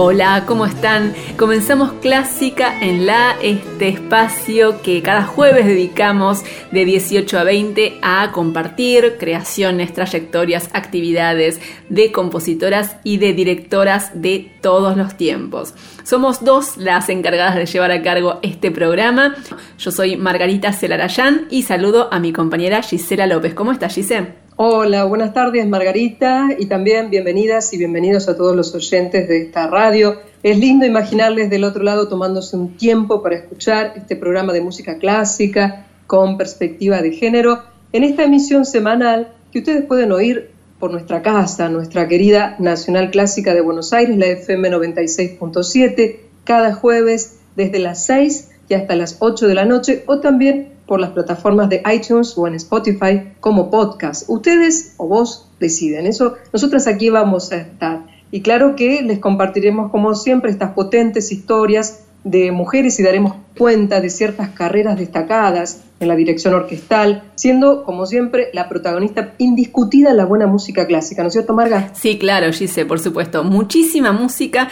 Hola, ¿cómo están? Comenzamos Clásica en la, este espacio que cada jueves dedicamos de 18 a 20 a compartir creaciones, trayectorias, actividades de compositoras y de directoras de todos los tiempos. Somos dos las encargadas de llevar a cargo este programa. Yo soy Margarita Celarayán y saludo a mi compañera Gisela López. ¿Cómo estás, Gisela? Hola, buenas tardes Margarita y también bienvenidas y bienvenidos a todos los oyentes de esta radio. Es lindo imaginarles del otro lado tomándose un tiempo para escuchar este programa de música clásica con perspectiva de género en esta emisión semanal que ustedes pueden oír por nuestra casa, nuestra querida Nacional Clásica de Buenos Aires, la FM 96.7, cada jueves desde las 6 y hasta las 8 de la noche o también por las plataformas de iTunes o en Spotify como podcast. Ustedes o vos deciden. Eso, nosotras aquí vamos a estar. Y claro que les compartiremos como siempre estas potentes historias de mujeres y daremos cuenta de ciertas carreras destacadas en la dirección orquestal, siendo, como siempre, la protagonista indiscutida la buena música clásica, ¿no es cierto, Marga? Sí, claro, Gise, por supuesto. Muchísima música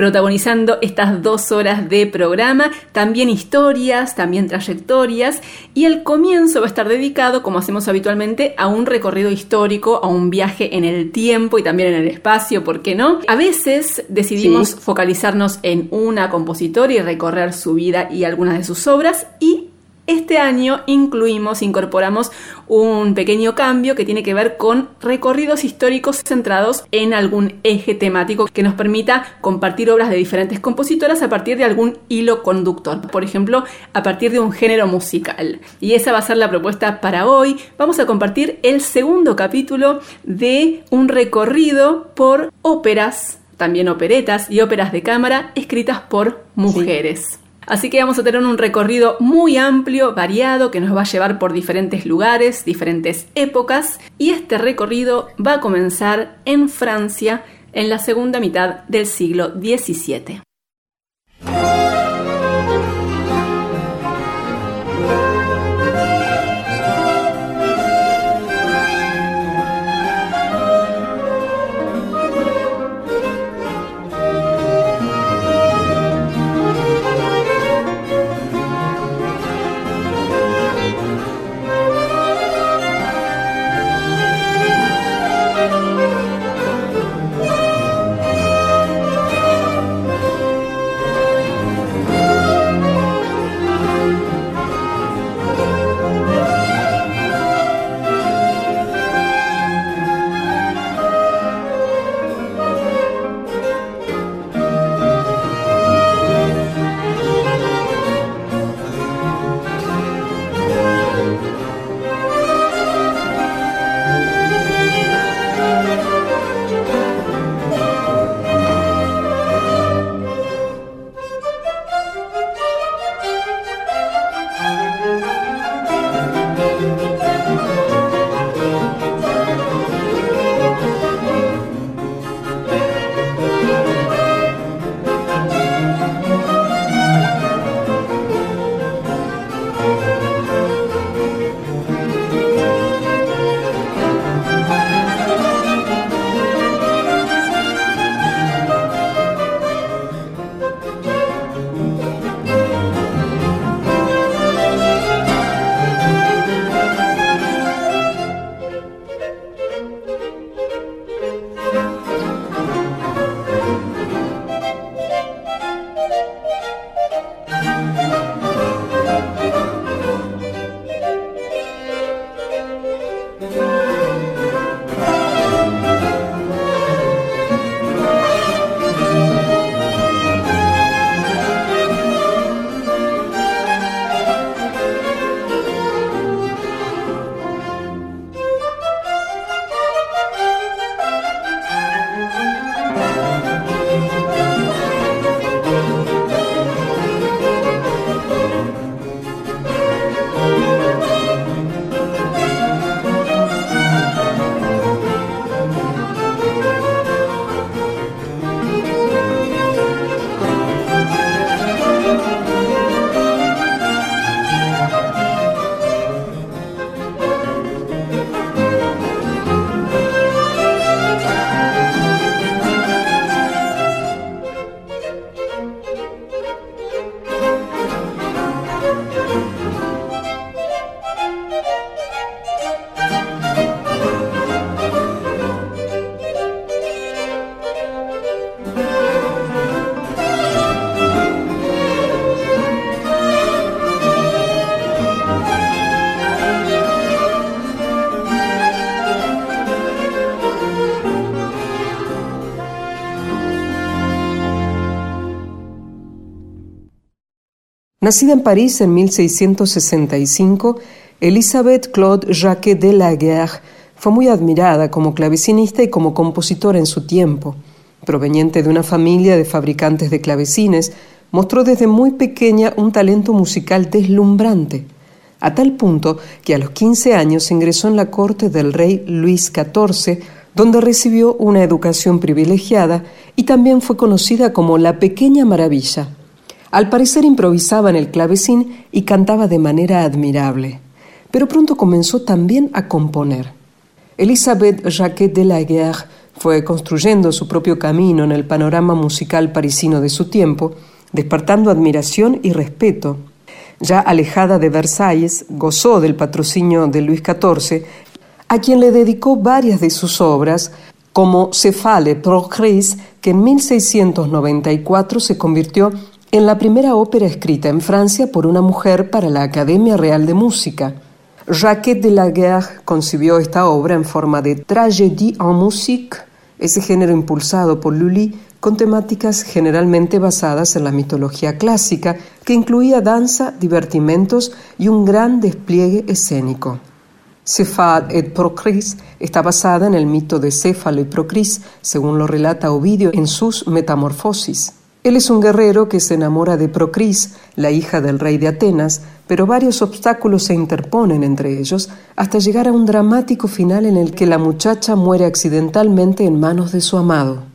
protagonizando estas dos horas de programa, también historias, también trayectorias, y el comienzo va a estar dedicado, como hacemos habitualmente, a un recorrido histórico, a un viaje en el tiempo y también en el espacio, ¿por qué no? A veces decidimos focalizarnos en una compositora y recorrer su vida y algunas de sus obras, y este año incluimos, incorporamos un pequeño cambio que tiene que ver con recorridos históricos centrados en algún eje temático que nos permita compartir obras de diferentes compositoras a partir de algún hilo conductor, por ejemplo, a partir de un género musical. Y esa va a ser la propuesta para hoy. Vamos a compartir el segundo capítulo de un recorrido por óperas, también operetas y óperas de cámara escritas por mujeres. Así que vamos a tener un recorrido muy amplio, variado, que nos va a llevar por diferentes lugares, diferentes épocas, y este recorrido va a comenzar en Francia en la segunda mitad del siglo XVII. Nacida en París en 1665, Elisabeth Claude Jacques de la Guerre fue muy admirada como clavecinista y como compositora en su tiempo. Proveniente de una familia de fabricantes de clavecines, mostró desde muy pequeña un talento musical deslumbrante, a tal punto que a los 15 años ingresó en la corte del rey Luis XIV, donde recibió una educación privilegiada y también fue conocida como la Pequeña Maravilla. Al parecer improvisaba en el clavecín y cantaba de manera admirable, pero pronto comenzó también a componer. Elisabeth Jacquet de la Guerre fue construyendo su propio camino en el panorama musical parisino de su tiempo, despertando admiración y respeto. Ya alejada de Versalles, gozó del patrocinio de Luis XIV, a quien le dedicó varias de sus obras, como Cephale Procris, que en 1694 se convirtió en la primera ópera escrita en Francia por una mujer para la Academia Real de Música. Jacques de la Guerre concibió esta obra en forma de tragédie en musique, ese género impulsado por Lully con temáticas generalmente basadas en la mitología clásica, que incluía danza, divertimentos y un gran despliegue escénico. Cephad et Procris está basada en el mito de Céfalo y Procris, según lo relata Ovidio en sus Metamorfosis. Él es un guerrero que se enamora de Procris, la hija del rey de Atenas, pero varios obstáculos se interponen entre ellos hasta llegar a un dramático final en el que la muchacha muere accidentalmente en manos de su amado.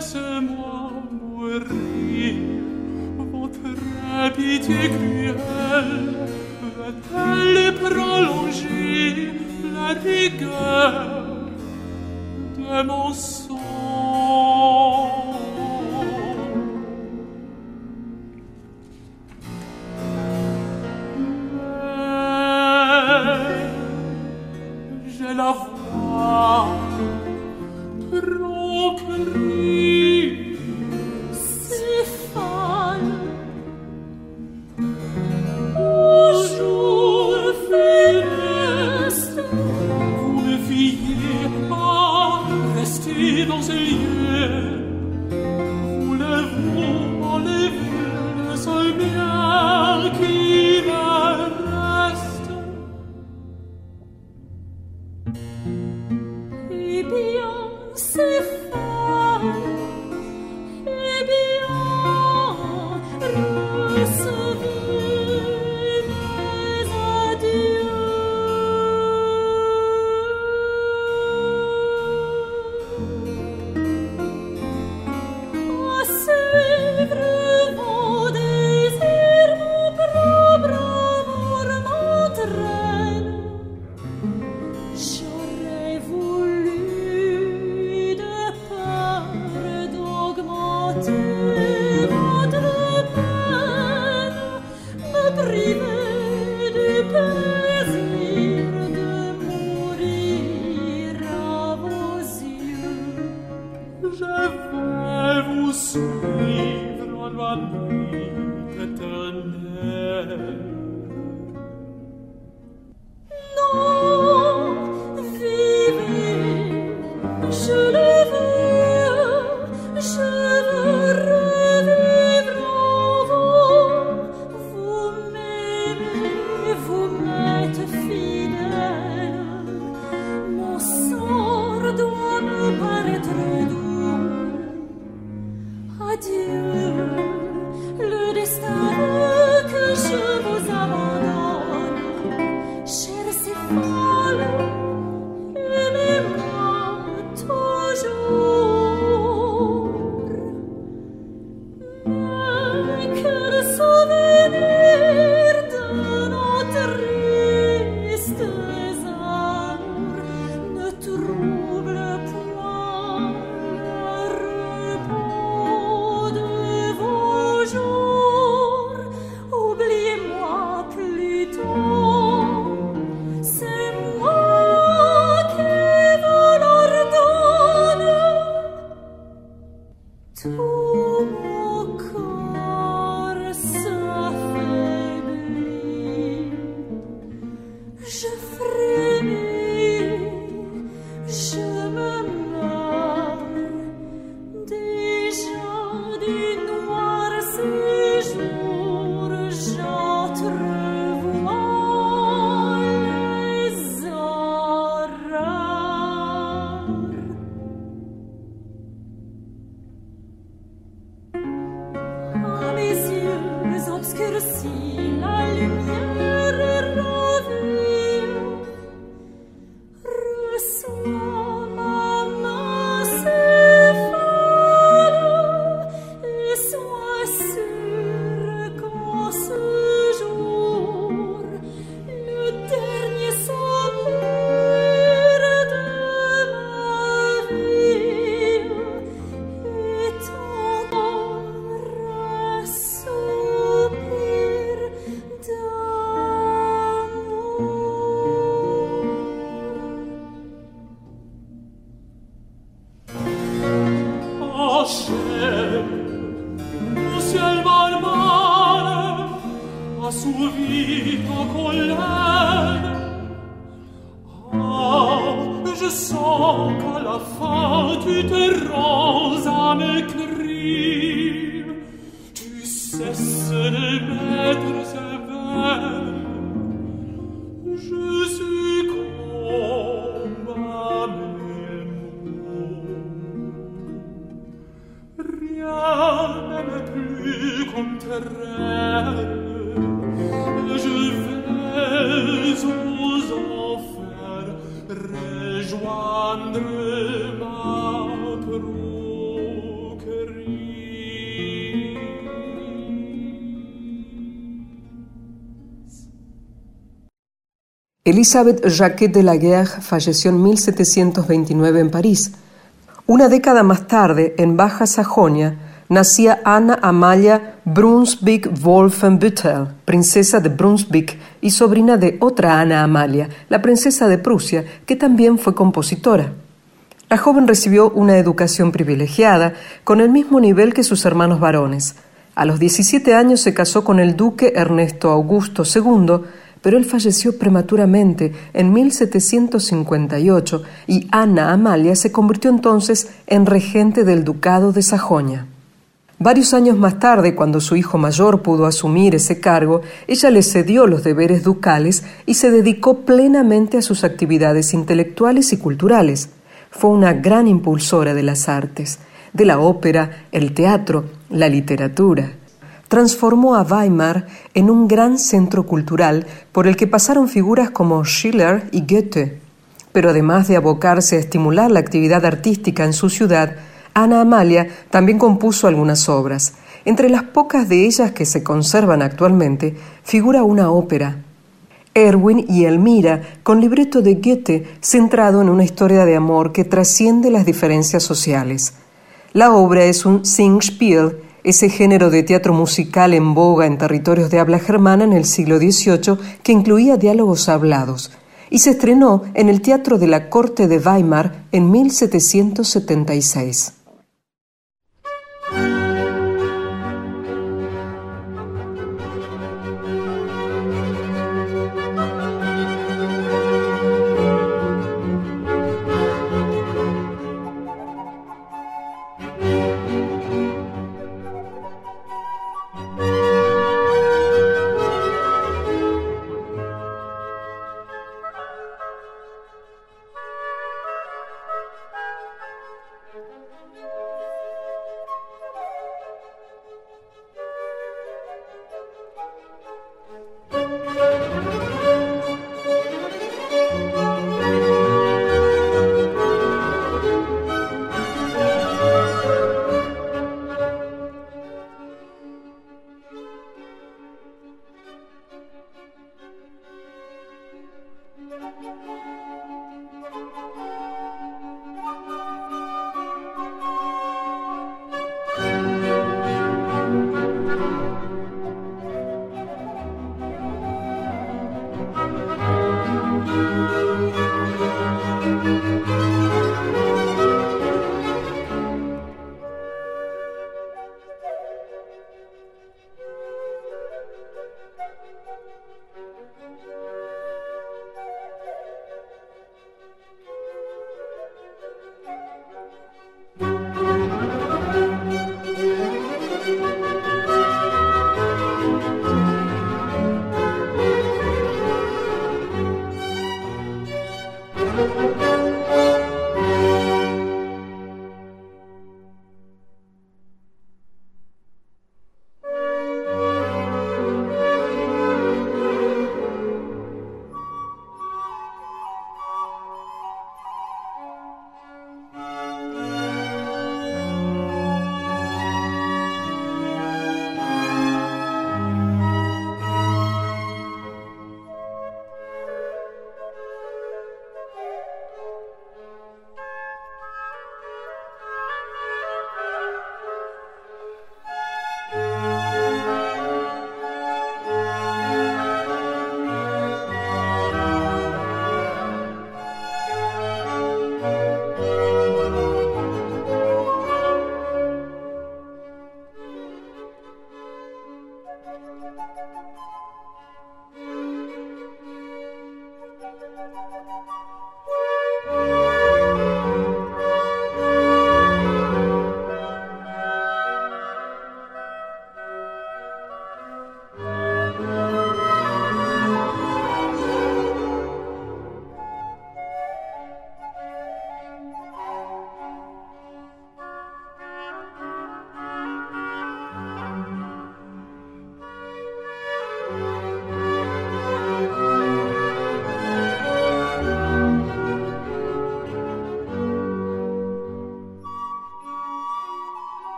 laissez-moi mourir votre pitié cruelle prolonger la rigueur de mon sang Elisabeth Jacquet de la Guerre falleció en 1729 en París. Una década más tarde, en Baja Sajonia, nacía Anna Amalia Brunswick-Wolfenbüttel, princesa de Brunswick y sobrina de otra Ana Amalia, la princesa de Prusia, que también fue compositora. La joven recibió una educación privilegiada, con el mismo nivel que sus hermanos varones. A los 17 años se casó con el duque Ernesto Augusto II, pero él falleció prematuramente en 1758 y Ana Amalia se convirtió entonces en regente del ducado de Sajonia. Varios años más tarde, cuando su hijo mayor pudo asumir ese cargo, ella le cedió los deberes ducales y se dedicó plenamente a sus actividades intelectuales y culturales. Fue una gran impulsora de las artes, de la ópera, el teatro, la literatura transformó a Weimar en un gran centro cultural por el que pasaron figuras como Schiller y Goethe. Pero además de abocarse a estimular la actividad artística en su ciudad, Ana Amalia también compuso algunas obras. Entre las pocas de ellas que se conservan actualmente figura una ópera, Erwin y Elmira, con libreto de Goethe centrado en una historia de amor que trasciende las diferencias sociales. La obra es un Singspiel ese género de teatro musical en boga en territorios de habla germana en el siglo XVIII que incluía diálogos hablados, y se estrenó en el Teatro de la Corte de Weimar en 1776.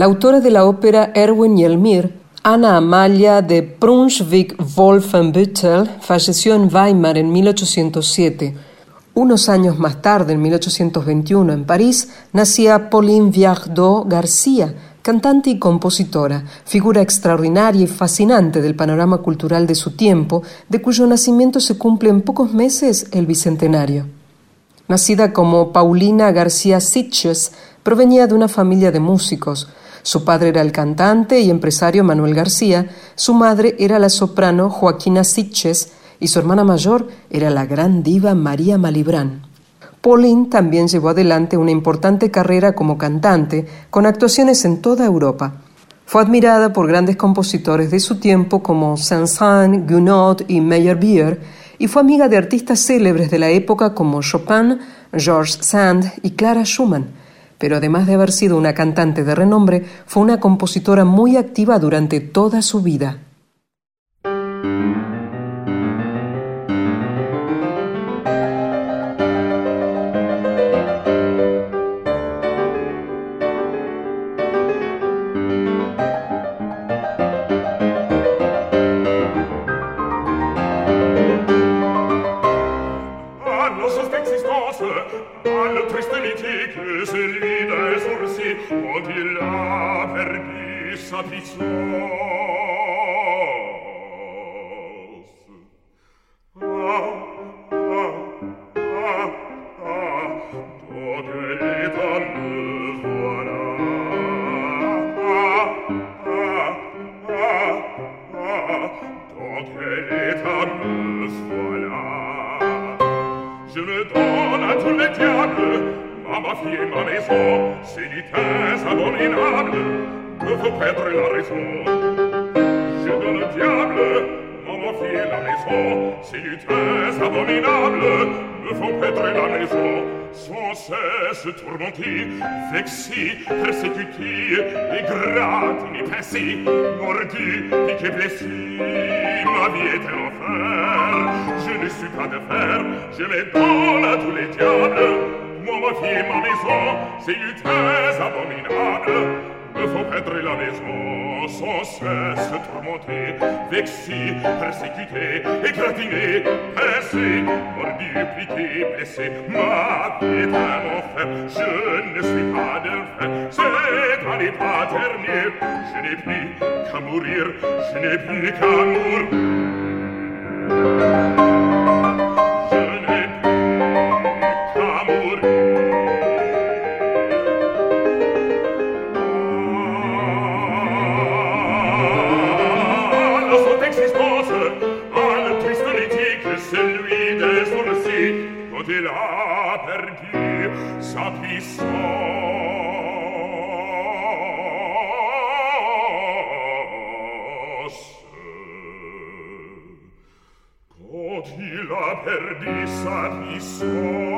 La autora de la ópera Erwin Yelmir, Ana Amalia de Brunswick-Wolfenbüttel, falleció en Weimar en 1807. Unos años más tarde, en 1821, en París, nacía Pauline Viardot García, cantante y compositora, figura extraordinaria y fascinante del panorama cultural de su tiempo, de cuyo nacimiento se cumple en pocos meses el bicentenario. Nacida como Paulina García Sitches, provenía de una familia de músicos. Su padre era el cantante y empresario Manuel García, su madre era la soprano Joaquina Sitches y su hermana mayor era la gran diva María Malibrán. Pauline también llevó adelante una importante carrera como cantante, con actuaciones en toda Europa. Fue admirada por grandes compositores de su tiempo como Saint-Saëns, Gounod y Meyerbeer, y fue amiga de artistas célebres de la época como Chopin, Georges Sand y Clara Schumann. Pero además de haber sido una cantante de renombre, fue una compositora muy activa durante toda su vida. abominable me faut perdre la raison. Je donne le diable, on m'en fie la maison. tu es abominable, me faut perdre la maison. Sans cesse tourmenté, vexé, persécuté, et gratiné, pincé, mordu, piqué, blessé. Ma vie est un enfer, je ne suis pas de fer, je m'étonne à tous les diables. Moi, ma fille, ma maison, c'est du très abominable faut perdre la maison sans cesse tourmenté, vexé, persécuté, égratiné, pincé, mordu, piqué, blessé. Ma vie est un enfer, je ne suis pas delphin, c'est à n'y pas dernier. Je n'ai plus qu'à mourir, je n'ai plus qu'à mourir. Od ila perdissa mi sol.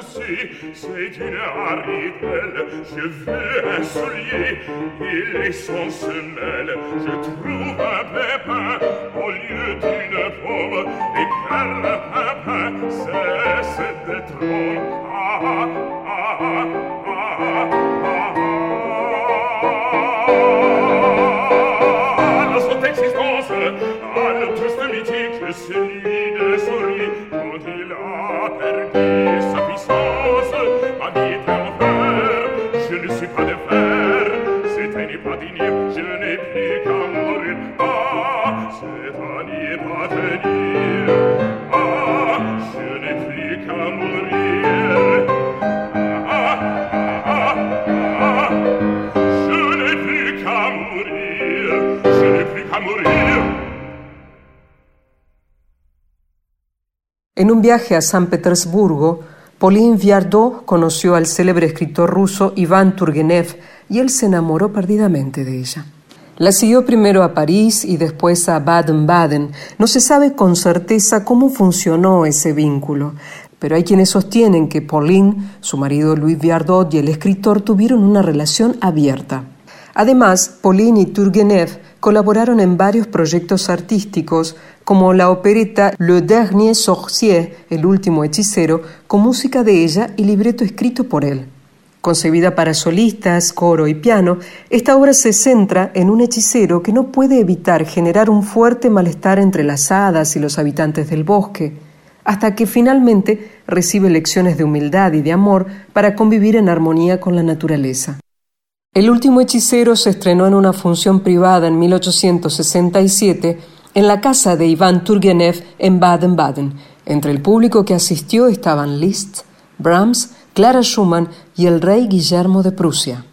C'est une haridelle, je veux un soulier, il est sans semelle, je trouve un pépin viaje a San Petersburgo, Pauline Viardot conoció al célebre escritor ruso Iván Turgenev y él se enamoró perdidamente de ella. La siguió primero a París y después a Baden-Baden. No se sabe con certeza cómo funcionó ese vínculo, pero hay quienes sostienen que Pauline, su marido Louis Viardot y el escritor tuvieron una relación abierta. Además, Pauline y Turgenev colaboraron en varios proyectos artísticos como la opereta Le Dernier Sorcier, el último hechicero, con música de ella y libreto escrito por él. Concebida para solistas, coro y piano, esta obra se centra en un hechicero que no puede evitar generar un fuerte malestar entre las hadas y los habitantes del bosque, hasta que finalmente recibe lecciones de humildad y de amor para convivir en armonía con la naturaleza. El último hechicero se estrenó en una función privada en 1867 en la casa de Iván Turgenev en Baden-Baden. Entre el público que asistió estaban Liszt, Brahms, Clara Schumann y el rey Guillermo de Prusia.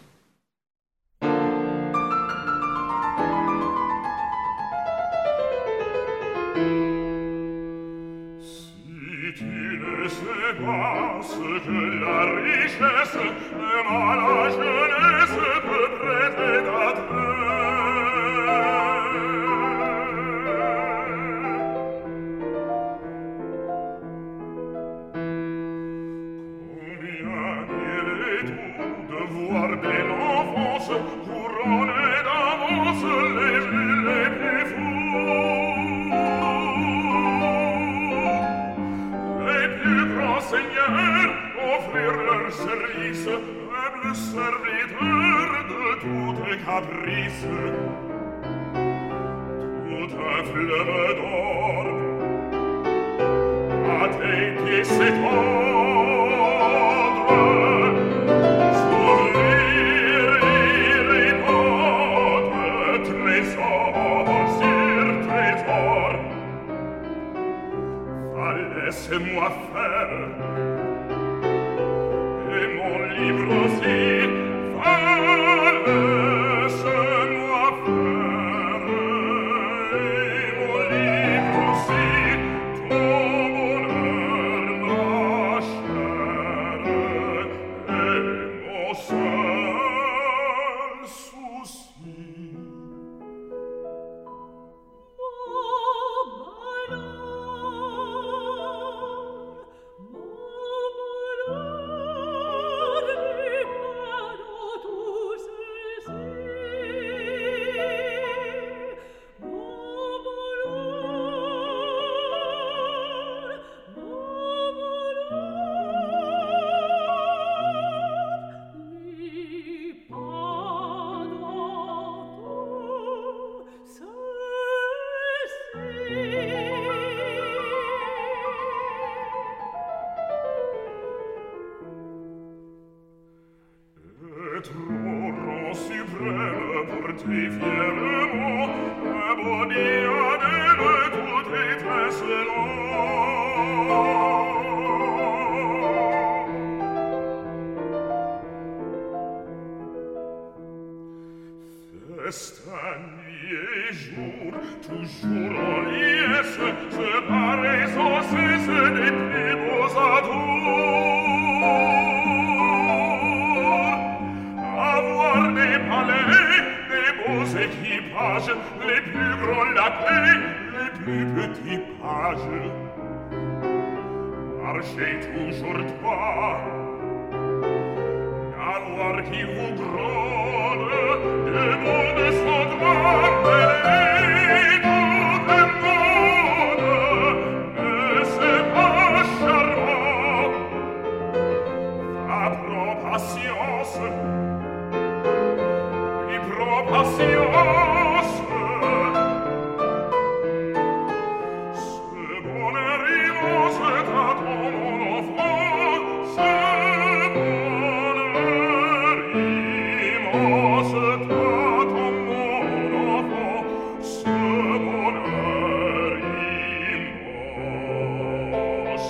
Risse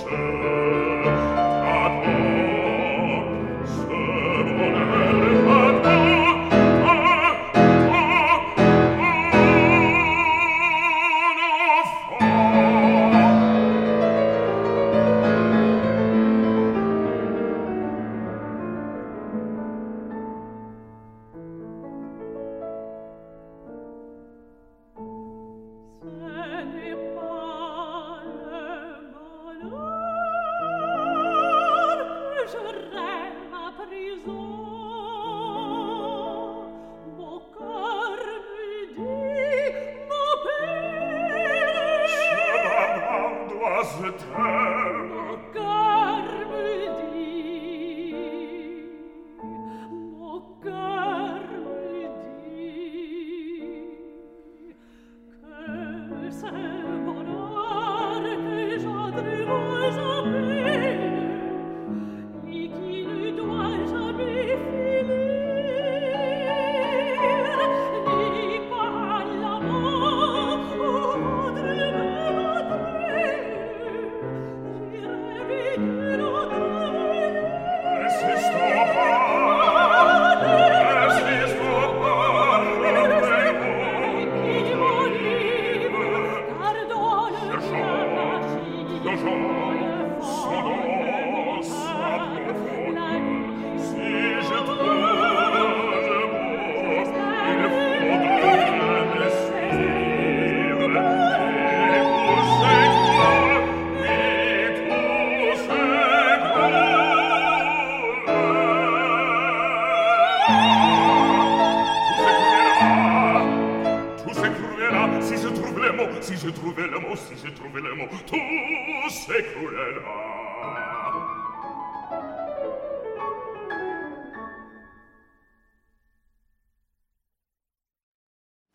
Santo.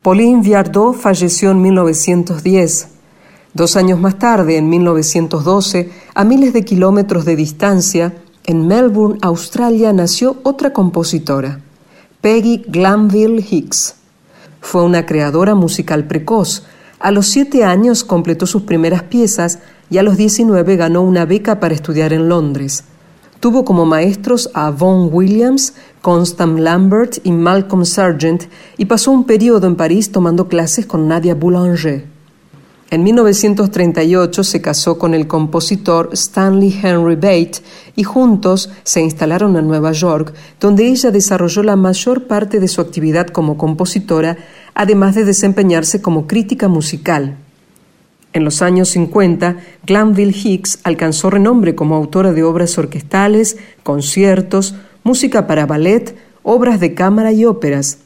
Pauline Viardot falleció en 1910. Dos años más tarde, en 1912, a miles de kilómetros de distancia, en Melbourne, Australia, nació otra compositora, Peggy Glanville Hicks. Fue una creadora musical precoz. A los siete años completó sus primeras piezas y a los 19 ganó una beca para estudiar en Londres. Tuvo como maestros a Vaughan Williams, Constant Lambert y Malcolm Sargent y pasó un periodo en París tomando clases con Nadia Boulanger. En 1938 se casó con el compositor Stanley Henry Bate y juntos se instalaron en Nueva York, donde ella desarrolló la mayor parte de su actividad como compositora, además de desempeñarse como crítica musical. En los años 50, Glanville Hicks alcanzó renombre como autora de obras orquestales, conciertos, música para ballet, obras de cámara y óperas.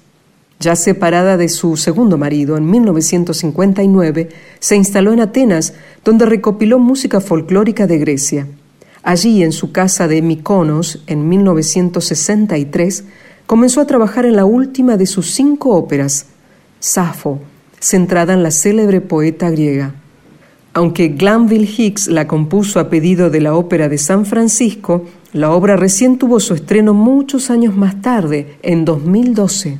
Ya separada de su segundo marido en 1959, se instaló en Atenas, donde recopiló música folclórica de Grecia. Allí, en su casa de Mykonos, en 1963, comenzó a trabajar en la última de sus cinco óperas, Safo, centrada en la célebre poeta griega. Aunque Glanville Hicks la compuso a pedido de la Ópera de San Francisco, la obra recién tuvo su estreno muchos años más tarde, en 2012.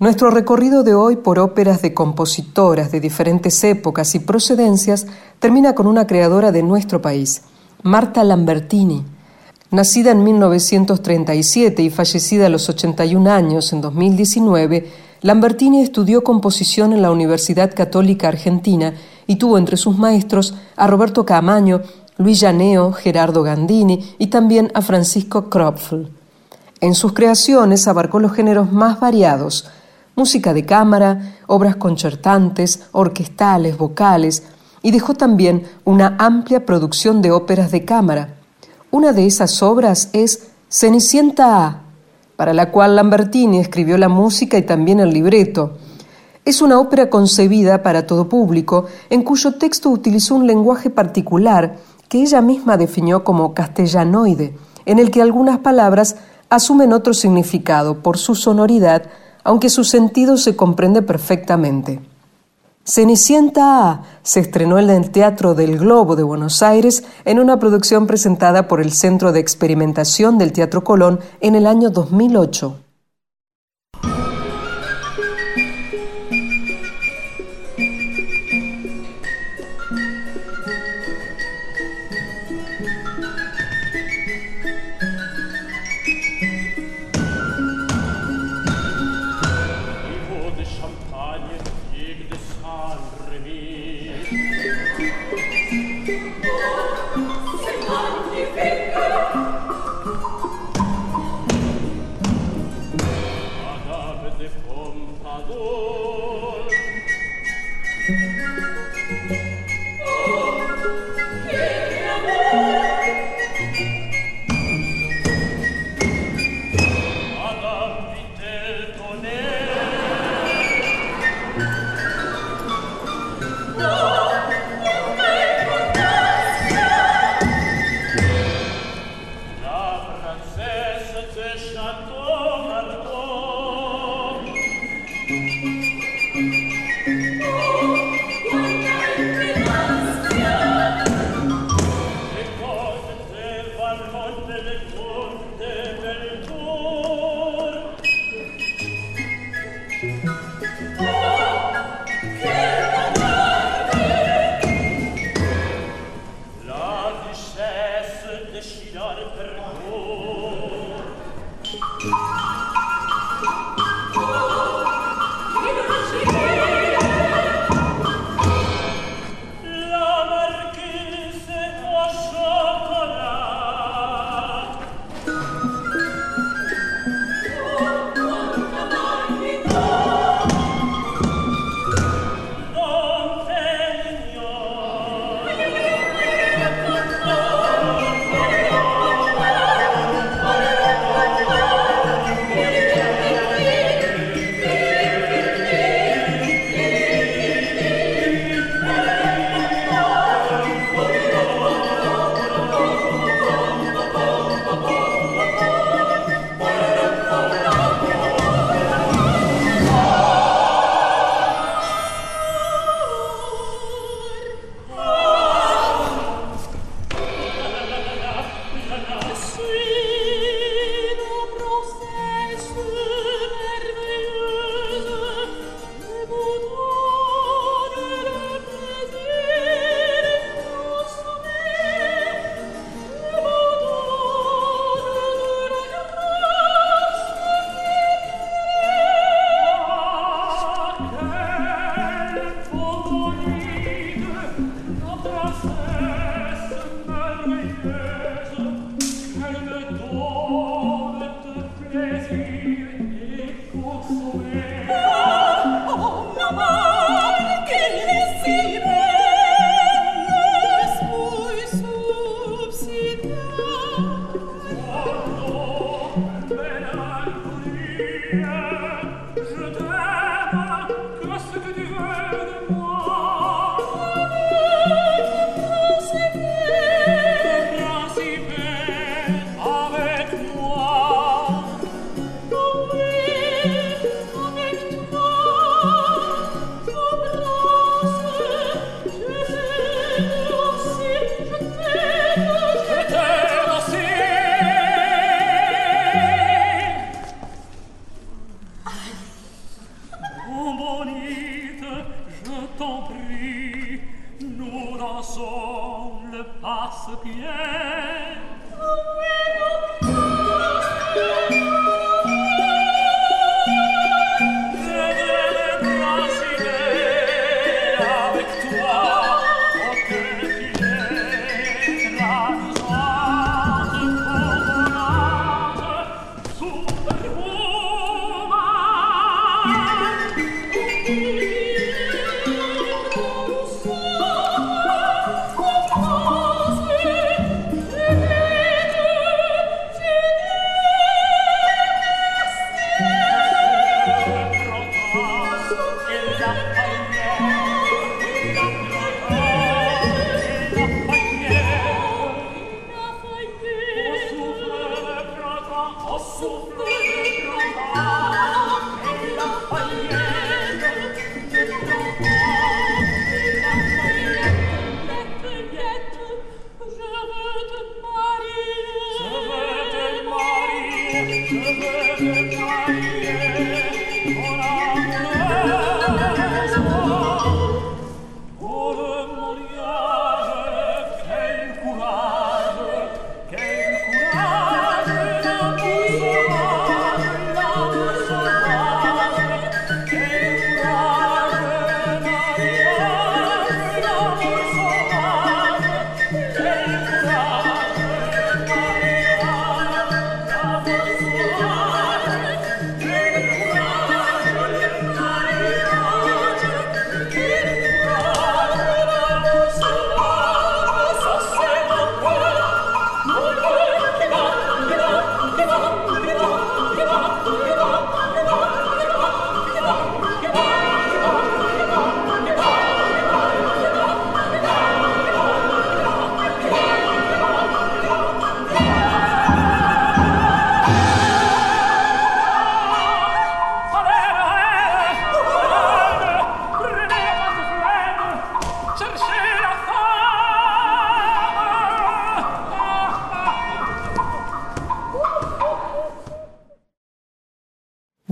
Nuestro recorrido de hoy por óperas de compositoras de diferentes épocas y procedencias termina con una creadora de nuestro país, Marta Lambertini. Nacida en 1937 y fallecida a los 81 años en 2019, Lambertini estudió composición en la Universidad Católica Argentina y tuvo entre sus maestros a Roberto Camaño, Luis Llaneo, Gerardo Gandini y también a Francisco Kropfl. En sus creaciones abarcó los géneros más variados, música de cámara, obras concertantes, orquestales, vocales, y dejó también una amplia producción de óperas de cámara. Una de esas obras es Cenicienta A, para la cual Lambertini escribió la música y también el libreto. Es una ópera concebida para todo público, en cuyo texto utilizó un lenguaje particular que ella misma definió como castellanoide, en el que algunas palabras asumen otro significado por su sonoridad aunque su sentido se comprende perfectamente. Cenicienta se estrenó en el Teatro del Globo de Buenos Aires en una producción presentada por el Centro de Experimentación del Teatro Colón en el año 2008.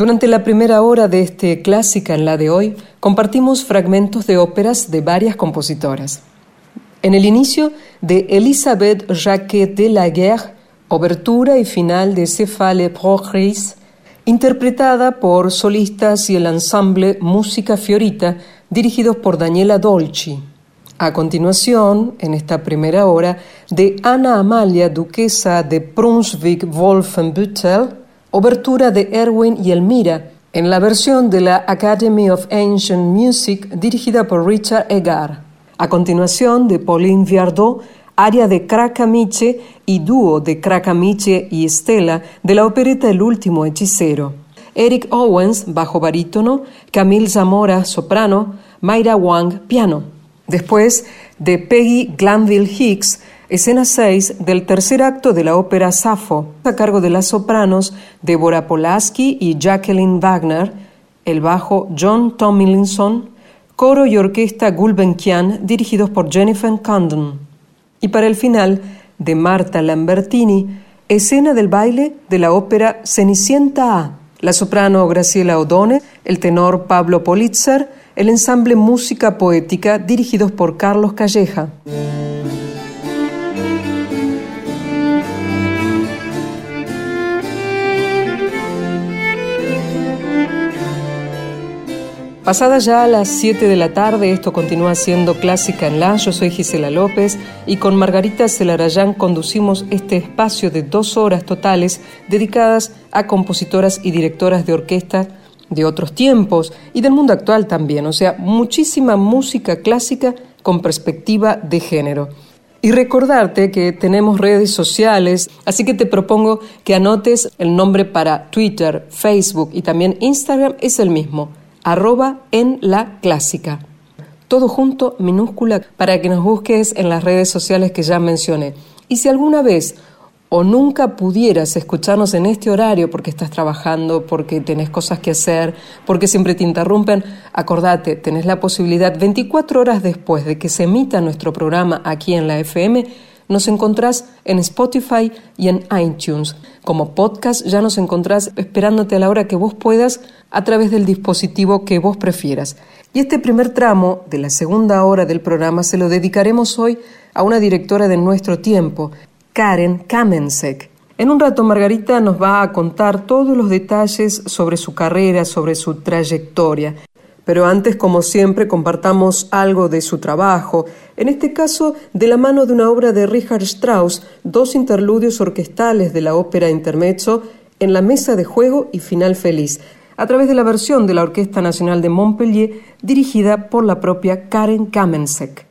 Durante la primera hora de este Clásica en la de hoy, compartimos fragmentos de óperas de varias compositoras. En el inicio de Elisabeth Jacquet de la Guerre, obertura y final de Céphale Progrès, interpretada por solistas y el ensamble Música Fiorita, dirigidos por Daniela Dolci. A continuación, en esta primera hora, de Ana Amalia, duquesa de Brunswick-Wolfenbüttel, obertura de Erwin y Elmira, en la versión de la Academy of Ancient Music dirigida por Richard Egar. A continuación, de Pauline Viardot, área de Krakamiche y dúo de Krakamiche y Estela de la opereta El último hechicero. Eric Owens, bajo barítono, Camille Zamora, soprano, Mayra Wang, piano. Después, de Peggy Glanville Hicks, Escena 6 del tercer acto de la ópera Safo, a cargo de las sopranos Deborah Polaski y Jacqueline Wagner, el bajo John Tomlinson, coro y orquesta Gulbenkian dirigidos por Jennifer Condon. Y para el final, de Marta Lambertini, escena del baile de la ópera Cenicienta A, la soprano Graciela O'Donnell, el tenor Pablo Politzer, el ensamble Música Poética dirigidos por Carlos Calleja. Pasada ya a las 7 de la tarde, esto continúa siendo Clásica en La. Yo soy Gisela López y con Margarita Celarayán conducimos este espacio de dos horas totales dedicadas a compositoras y directoras de orquesta de otros tiempos y del mundo actual también. O sea, muchísima música clásica con perspectiva de género. Y recordarte que tenemos redes sociales, así que te propongo que anotes el nombre para Twitter, Facebook y también Instagram es el mismo arroba en la clásica. Todo junto, minúscula, para que nos busques en las redes sociales que ya mencioné. Y si alguna vez o nunca pudieras escucharnos en este horario porque estás trabajando, porque tenés cosas que hacer, porque siempre te interrumpen, acordate, tenés la posibilidad 24 horas después de que se emita nuestro programa aquí en la FM Nos encontrás en Spotify y en iTunes. Como podcast ya nos encontrás esperándote a la hora que vos puedas a través del dispositivo que vos prefieras. Y este primer tramo de la segunda hora del programa se lo dedicaremos hoy a una directora de nuestro tiempo, Karen Kamensek. En un rato Margarita nos va a contar todos los detalles sobre su carrera, sobre su trayectoria. Pero antes, como siempre, compartamos algo de su trabajo, en este caso de la mano de una obra de Richard Strauss, dos interludios orquestales de la ópera Intermezzo en la mesa de juego y final feliz, a través de la versión de la Orquesta Nacional de Montpellier dirigida por la propia Karen Kamensek.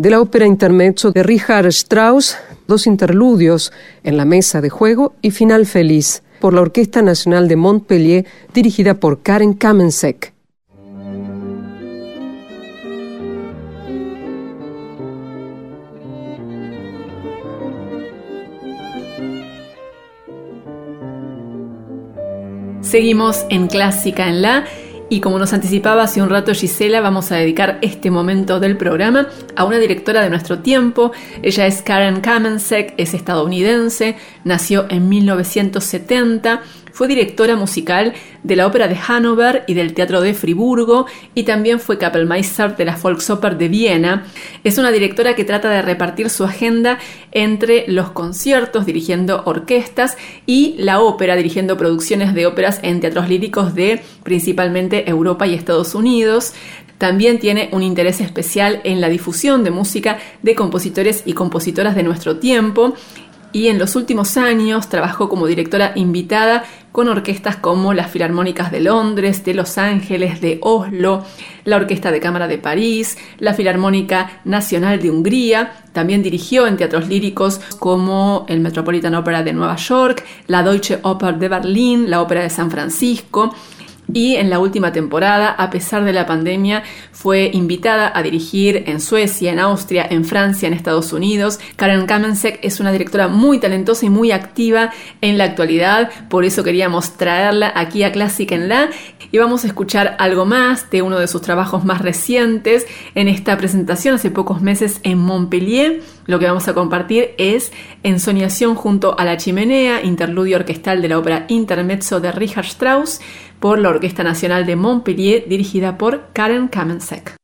De la ópera intermezzo de Richard Strauss, dos interludios en la mesa de juego y final feliz por la Orquesta Nacional de Montpellier dirigida por Karen Kamensek. Seguimos en Clásica en La y como nos anticipaba hace un rato Gisela, vamos a dedicar este momento del programa a una directora de nuestro tiempo. Ella es Karen Kamensek, es estadounidense, nació en 1970 fue directora musical de la Ópera de Hannover y del Teatro de Friburgo y también fue Kapellmeister de la Volksoper de Viena. Es una directora que trata de repartir su agenda entre los conciertos dirigiendo orquestas y la ópera dirigiendo producciones de óperas en teatros líricos de principalmente Europa y Estados Unidos. También tiene un interés especial en la difusión de música de compositores y compositoras de nuestro tiempo y en los últimos años trabajó como directora invitada con orquestas como las Filarmónicas de Londres, de Los Ángeles, de Oslo, la Orquesta de Cámara de París, la Filarmónica Nacional de Hungría. También dirigió en teatros líricos como el Metropolitan Opera de Nueva York, la Deutsche Oper de Berlín, la Ópera de San Francisco y en la última temporada, a pesar de la pandemia, fue invitada a dirigir en Suecia, en Austria, en Francia, en Estados Unidos. Karen Kamensek es una directora muy talentosa y muy activa en la actualidad, por eso queríamos traerla aquí a Clásica en La y vamos a escuchar algo más de uno de sus trabajos más recientes en esta presentación hace pocos meses en Montpellier. Lo que vamos a compartir es Ensoñación junto a la chimenea, interludio orquestal de la ópera Intermezzo de Richard Strauss por la Orquesta Nacional de Montpellier dirigida por Karen Kamensek.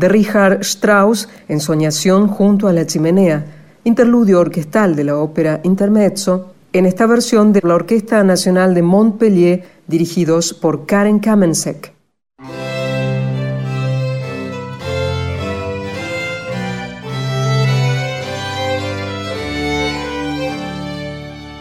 De Richard Strauss, Ensoñación junto a la chimenea, interludio orquestal de la ópera Intermezzo, en esta versión de la Orquesta Nacional de Montpellier, dirigidos por Karen Kamensek.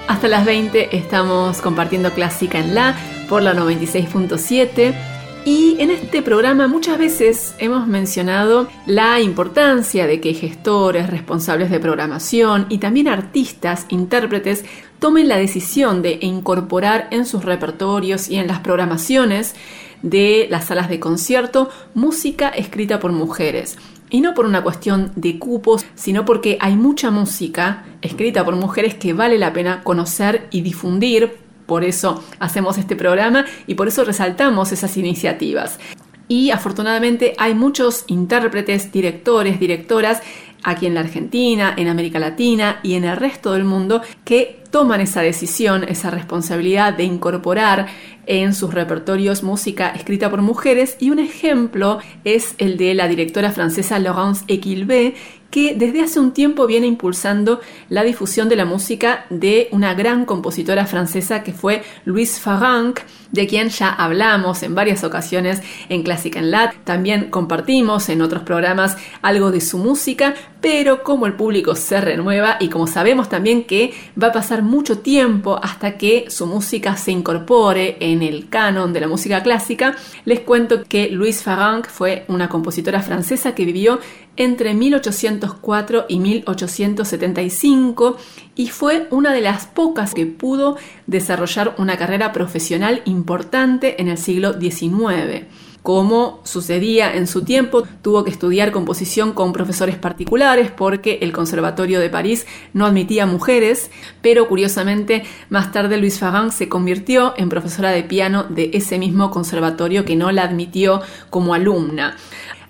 Hasta las 20 estamos compartiendo Clásica en La por la 96.7 y en este programa muchas veces hemos mencionado la importancia de que gestores, responsables de programación y también artistas, intérpretes, tomen la decisión de incorporar en sus repertorios y en las programaciones de las salas de concierto música escrita por mujeres. Y no por una cuestión de cupos, sino porque hay mucha música escrita por mujeres que vale la pena conocer y difundir. Por eso hacemos este programa y por eso resaltamos esas iniciativas. Y afortunadamente hay muchos intérpretes, directores, directoras aquí en la Argentina, en América Latina y en el resto del mundo que toman esa decisión, esa responsabilidad de incorporar en sus repertorios música escrita por mujeres y un ejemplo es el de la directora francesa Laurence Equilvé que desde hace un tiempo viene impulsando la difusión de la música de una gran compositora francesa que fue Louise Farranc, de quien ya hablamos en varias ocasiones en Clásica en Lat. También compartimos en otros programas algo de su música, pero como el público se renueva y como sabemos también que va a pasar mucho tiempo hasta que su música se incorpore en el canon de la música clásica, les cuento que Louise Farranc fue una compositora francesa que vivió entre 1804 y 1875 y fue una de las pocas que pudo desarrollar una carrera profesional importante en el siglo XIX. Como sucedía en su tiempo, tuvo que estudiar composición con profesores particulares porque el Conservatorio de París no admitía mujeres, pero curiosamente más tarde Louise Farran se convirtió en profesora de piano de ese mismo conservatorio que no la admitió como alumna.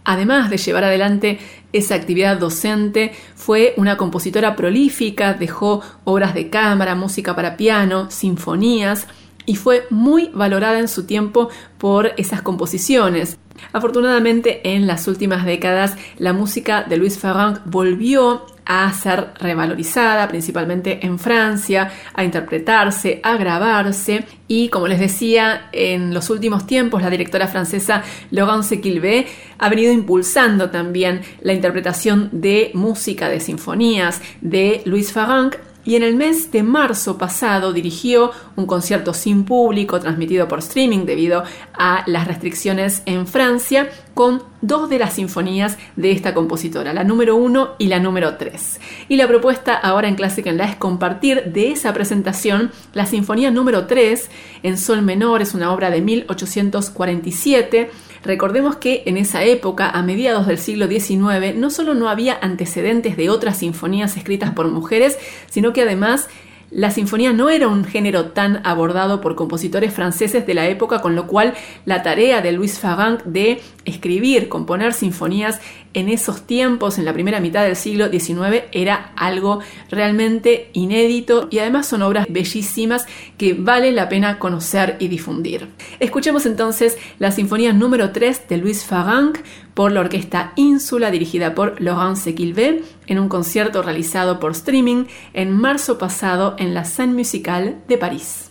Además de llevar adelante esa actividad docente, fue una compositora prolífica, dejó obras de cámara, música para piano, sinfonías y fue muy valorada en su tiempo por esas composiciones. Afortunadamente, en las últimas décadas, la música de Louis Farranc volvió a ser revalorizada, principalmente en Francia, a interpretarse, a grabarse. Y como les decía, en los últimos tiempos la directora francesa Laurence Quilvé ha venido impulsando también la interpretación de música de sinfonías de Louis Farranc y en el mes de marzo pasado dirigió un concierto sin público transmitido por streaming debido a las restricciones en Francia con dos de las sinfonías de esta compositora, la número 1 y la número 3. Y la propuesta ahora en Clásica en la es compartir de esa presentación la sinfonía número 3 en sol menor, es una obra de 1847 Recordemos que en esa época, a mediados del siglo XIX, no solo no había antecedentes de otras sinfonías escritas por mujeres, sino que además la sinfonía no era un género tan abordado por compositores franceses de la época, con lo cual la tarea de Louis Farranc de escribir, componer sinfonías en esos tiempos, en la primera mitad del siglo XIX, era algo realmente inédito y además son obras bellísimas que vale la pena conocer y difundir. Escuchemos entonces la sinfonía número 3 de Louis Farranc por la orquesta Ínsula dirigida por Laurence Sequilvé en un concierto realizado por streaming en marzo pasado en la Scène Musicale de París.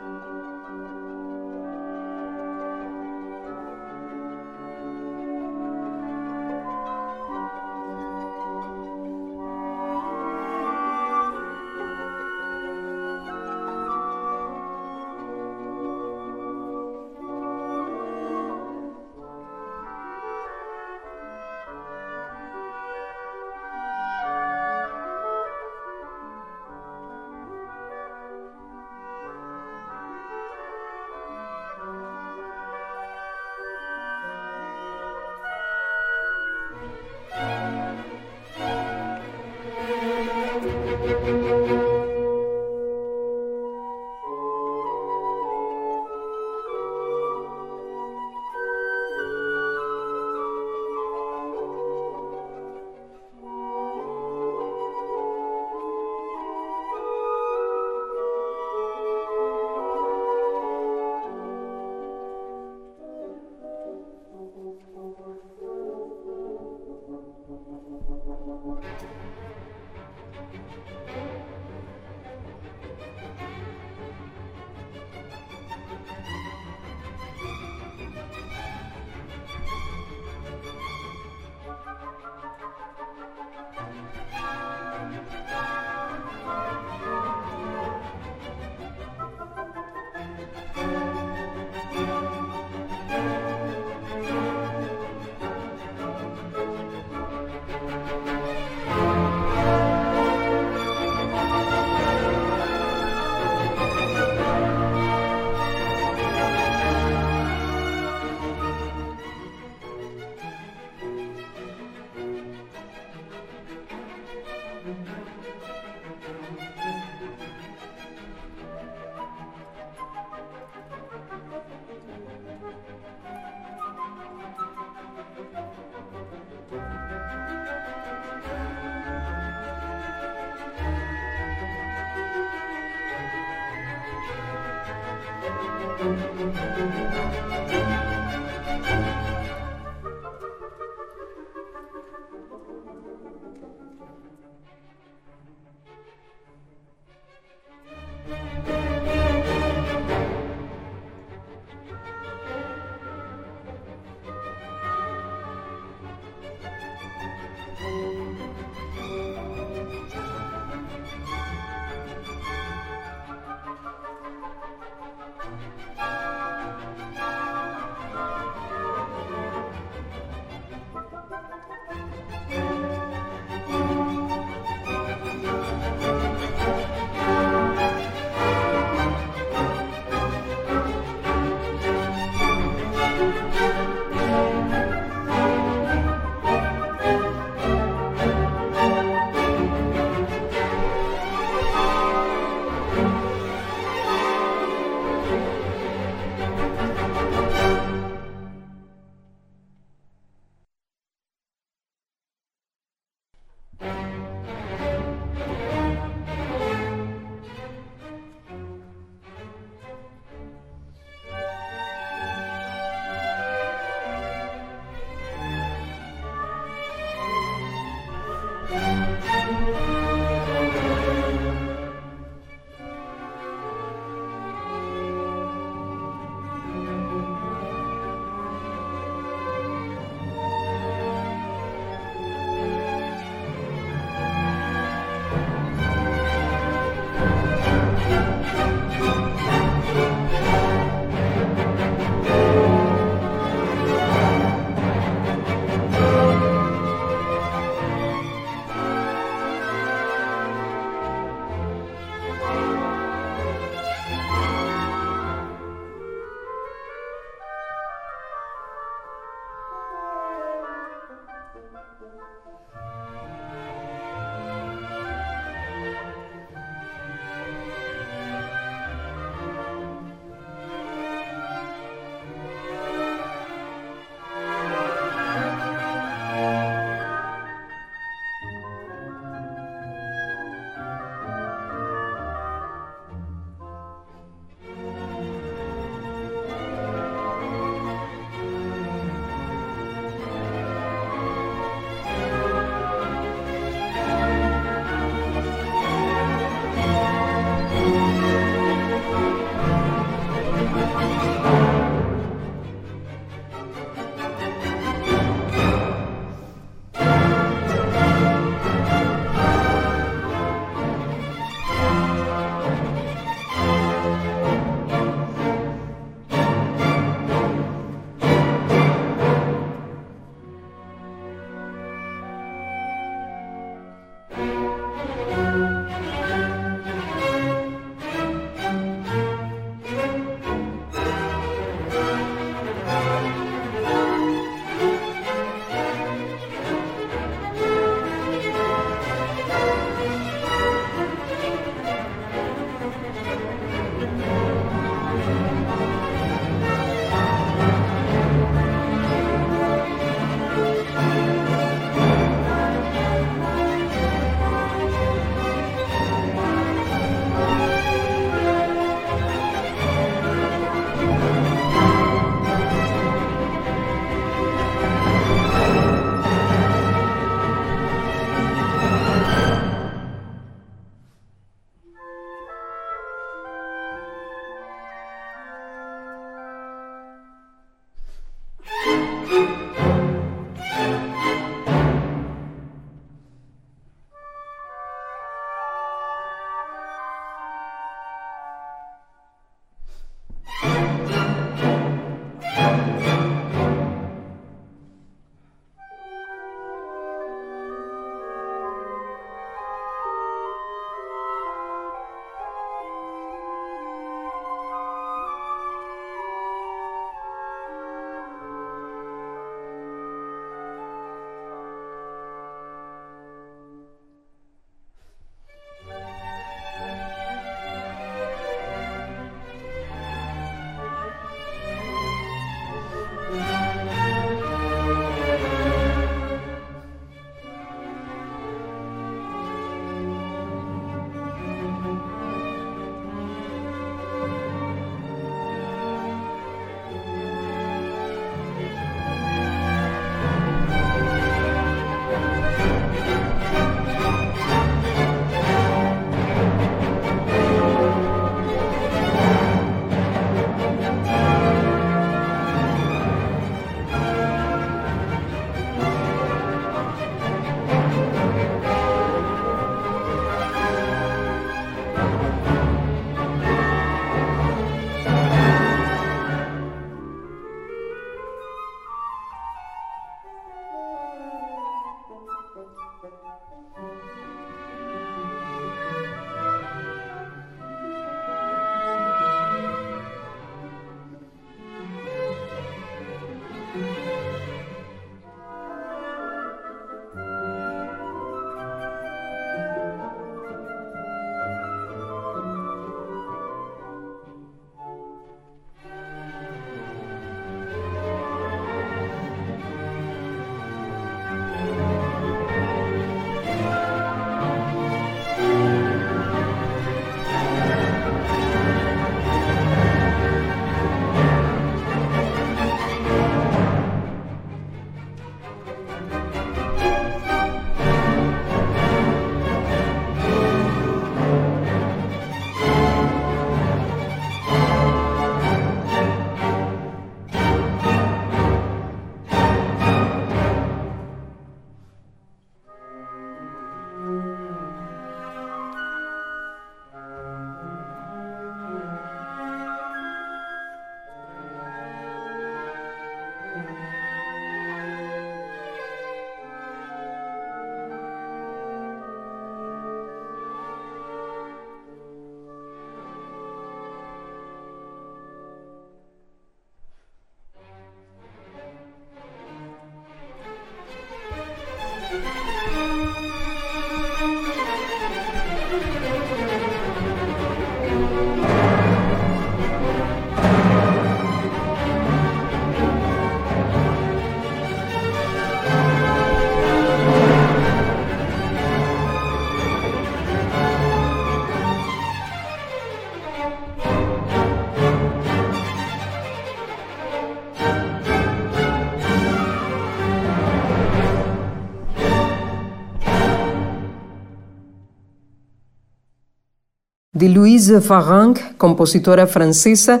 De Louise Farang, compositora francesa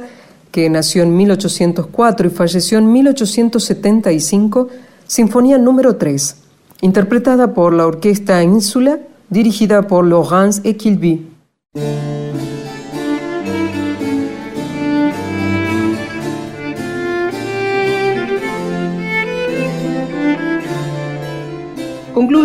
que nació en 1804 y falleció en 1875, Sinfonía número 3, interpretada por la Orquesta Insula, dirigida por Laurence Equilby.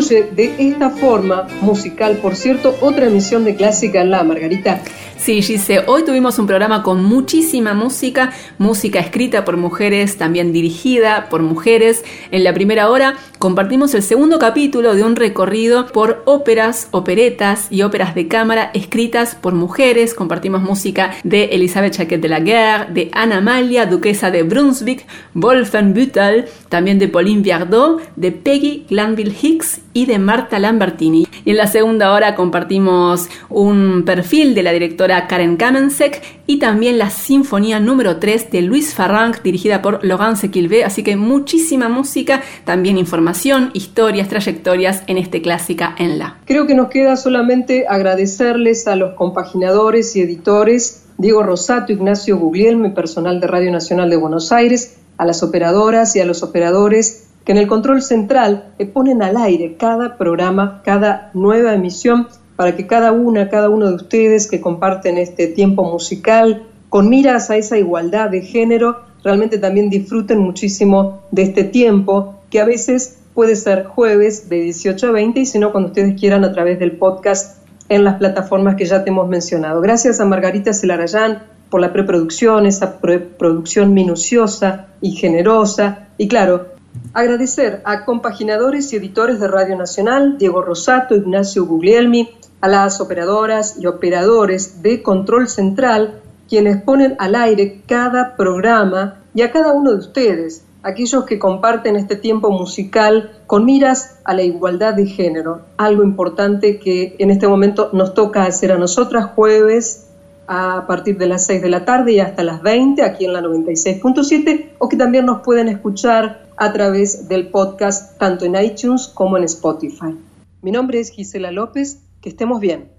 De esta forma musical, por cierto, otra emisión de Clásica en la Margarita. Sí, Gise, hoy tuvimos un programa con muchísima música, música escrita por mujeres, también dirigida por mujeres. En la primera hora compartimos el segundo capítulo de un recorrido por óperas, operetas y óperas de cámara escritas por mujeres. Compartimos música de Elizabeth Chaquet de la Guerre, de Anna Amalia, duquesa de Brunswick, Wolfenbüttel, también de Pauline Viardot, de Peggy Glanville Hicks y de Marta Lambertini. Y en la segunda hora compartimos un perfil de la directora Karen Kamensek y también la Sinfonía número 3 de Luis Farranc, dirigida por Laurence Quilvé. Así que muchísima música, también información, historias, trayectorias en este Clásica en la. Creo que nos queda solamente agradecerles a los compaginadores y editores Diego Rosato, Ignacio Guglielmi, personal de Radio Nacional de Buenos Aires, a las operadoras y a los operadores que en el control central ponen al aire cada programa, cada nueva emisión, para que cada una, cada uno de ustedes que comparten este tiempo musical, con miras a esa igualdad de género, realmente también disfruten muchísimo de este tiempo, que a veces puede ser jueves de 18 a 20 y si no, cuando ustedes quieran a través del podcast en las plataformas que ya te hemos mencionado. Gracias a Margarita Celarayán por la preproducción, esa preproducción minuciosa y generosa. Y claro, Agradecer a compaginadores y editores de Radio Nacional, Diego Rosato, Ignacio Guglielmi, a las operadoras y operadores de Control Central, quienes ponen al aire cada programa, y a cada uno de ustedes, aquellos que comparten este tiempo musical con miras a la igualdad de género, algo importante que en este momento nos toca hacer a nosotras jueves a partir de las 6 de la tarde y hasta las 20 aquí en la 96.7 o que también nos pueden escuchar a través del podcast tanto en iTunes como en Spotify. Mi nombre es Gisela López, que estemos bien.